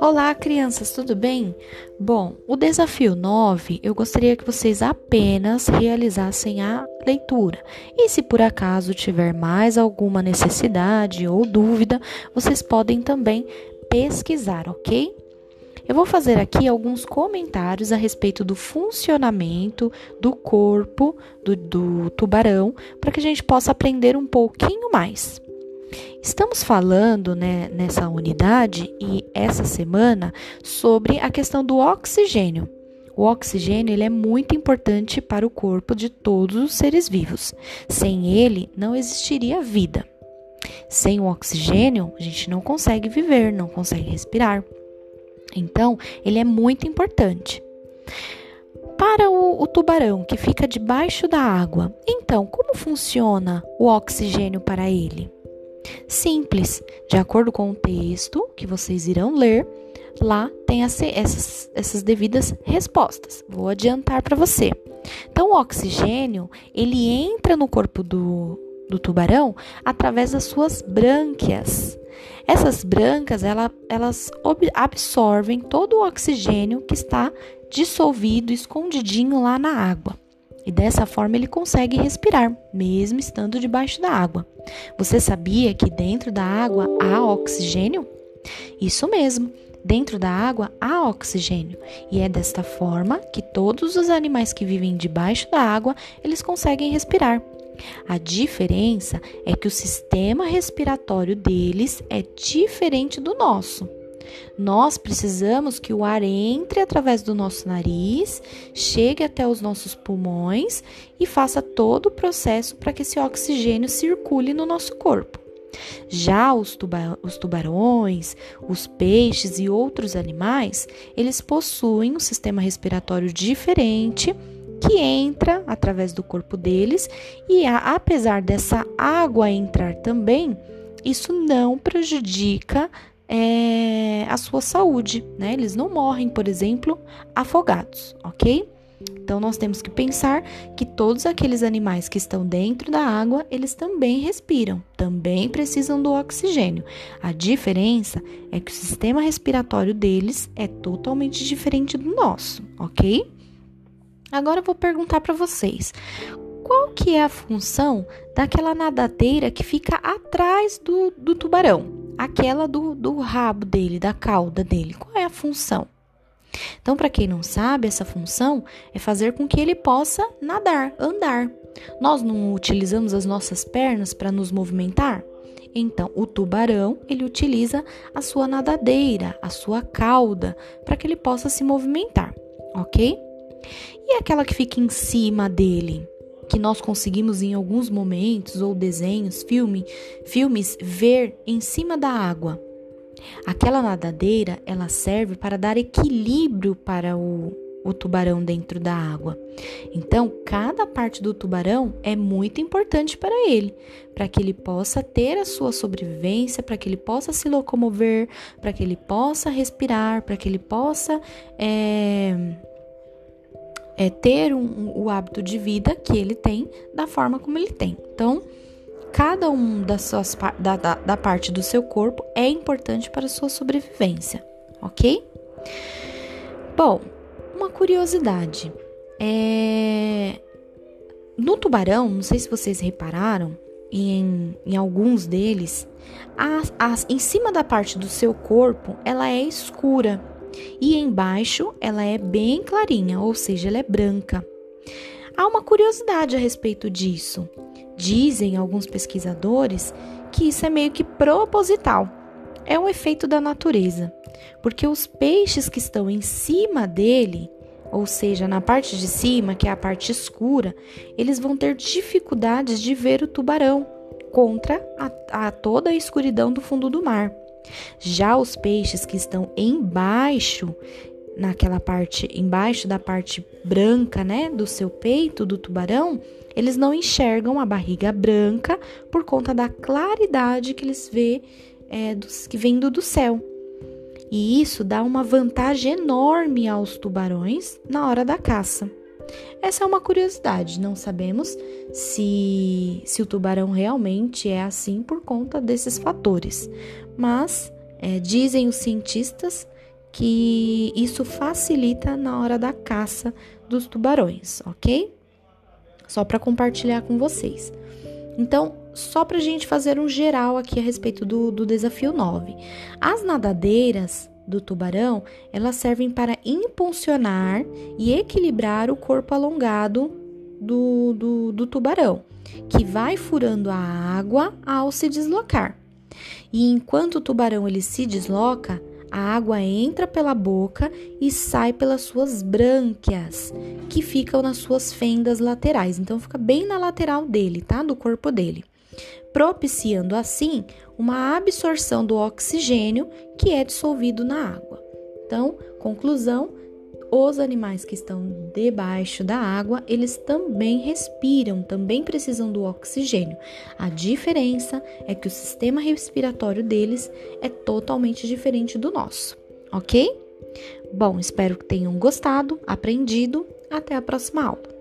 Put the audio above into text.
Olá, crianças, tudo bem? Bom, o desafio 9, eu gostaria que vocês apenas realizassem a leitura. E se por acaso tiver mais alguma necessidade ou dúvida, vocês podem também pesquisar, ok? Eu vou fazer aqui alguns comentários a respeito do funcionamento do corpo do, do tubarão para que a gente possa aprender um pouquinho mais. Estamos falando né, nessa unidade e essa semana sobre a questão do oxigênio. O oxigênio ele é muito importante para o corpo de todos os seres vivos. Sem ele, não existiria vida. Sem o oxigênio, a gente não consegue viver, não consegue respirar. Então, ele é muito importante. Para o, o, tubarão que fica debaixo da água, então, como funciona o oxigênio para ele? Simples, de acordo com o texto que vocês irão ler, lá tem essas, essas devidas respostas. Vou adiantar para você. Então, o oxigênio ele entra no corpo do, do tubarão através das suas brânquias. Essas brancas ela, elas absorvem todo o oxigênio que está dissolvido, escondidinho lá na água. E dessa forma ele consegue respirar, mesmo estando debaixo da água. Você sabia que dentro da água há oxigênio? Isso mesmo, dentro da água há oxigênio. E é desta forma que todos os animais que vivem debaixo da água, eles conseguem respirar. A diferença é que o sistema respiratório deles é diferente do nosso. Nós precisamos que o ar entre através do nosso nariz, chegue até os nossos pulmões e faça todo o processo para que esse oxigênio circule no nosso corpo. Já os, tuba os, tubarões, os peixes e outros animais, eles possuem um sistema respiratório diferente que entra através do corpo deles e a, apesar dessa água entrar também, isso não prejudica é, a sua saúde, né? Eles não morrem, por exemplo, afogados, ok? Então nós temos que pensar que todos aqueles animais que estão dentro da água, eles também respiram, também precisam do oxigênio. A diferença é que o sistema respiratório deles é totalmente diferente do nosso, ok? Agora eu vou perguntar para vocês: qual que é a função daquela nadadeira que fica atrás do, do tubarão? Aquela do, do rabo dele, da cauda dele. Qual é a função? Então, para quem não sabe, essa função é fazer com que ele possa nadar, andar. Nós não utilizamos as nossas pernas para nos movimentar? Então, o tubarão, ele utiliza a sua nadadeira, a sua cauda, para que ele possa se movimentar, ok? E aquela que fica em cima dele? Que nós conseguimos em alguns momentos ou desenhos, filme, filmes ver em cima da água. Aquela nadadeira, ela serve para dar equilíbrio para o, o tubarão dentro da água. Então, cada parte do tubarão é muito importante para ele, para que ele possa ter a sua sobrevivência, para que ele possa se locomover, para que ele possa respirar, para que ele possa é, é, ter um, o hábito de vida que ele tem da forma como ele tem. Então, cada um das suas da, da, da parte do seu corpo é importante para a sua sobrevivência, ok? Bom, uma curiosidade é no tubarão, não sei se vocês repararam, em, em alguns deles, a, a, em cima da parte do seu corpo ela é escura e embaixo ela é bem clarinha, ou seja, ela é branca. Há uma curiosidade a respeito disso. Dizem alguns pesquisadores que isso é meio que proposital. É um efeito da natureza, porque os peixes que estão em cima dele, ou seja, na parte de cima, que é a parte escura, eles vão ter dificuldades de ver o tubarão contra a, a toda a escuridão do fundo do mar. Já os peixes que estão embaixo, naquela parte, embaixo da parte branca, né, do seu peito do tubarão, eles não enxergam a barriga branca por conta da claridade que eles vê é, dos, que vindo do céu. E isso dá uma vantagem enorme aos tubarões na hora da caça. Essa é uma curiosidade, não sabemos se, se o tubarão realmente é assim por conta desses fatores. Mas é, dizem os cientistas que isso facilita na hora da caça dos tubarões, ok? Só para compartilhar com vocês. Então, só para a gente fazer um geral aqui a respeito do, do desafio 9. As nadadeiras do tubarão, elas servem para impulsionar e equilibrar o corpo alongado do, do, do tubarão, que vai furando a água ao se deslocar. E enquanto o tubarão ele se desloca, a água entra pela boca e sai pelas suas brânquias, que ficam nas suas fendas laterais. Então fica bem na lateral dele, tá? Do corpo dele. Propiciando assim uma absorção do oxigênio que é dissolvido na água. Então, conclusão, os animais que estão debaixo da água, eles também respiram, também precisam do oxigênio. A diferença é que o sistema respiratório deles é totalmente diferente do nosso, ok? Bom, espero que tenham gostado, aprendido. Até a próxima aula.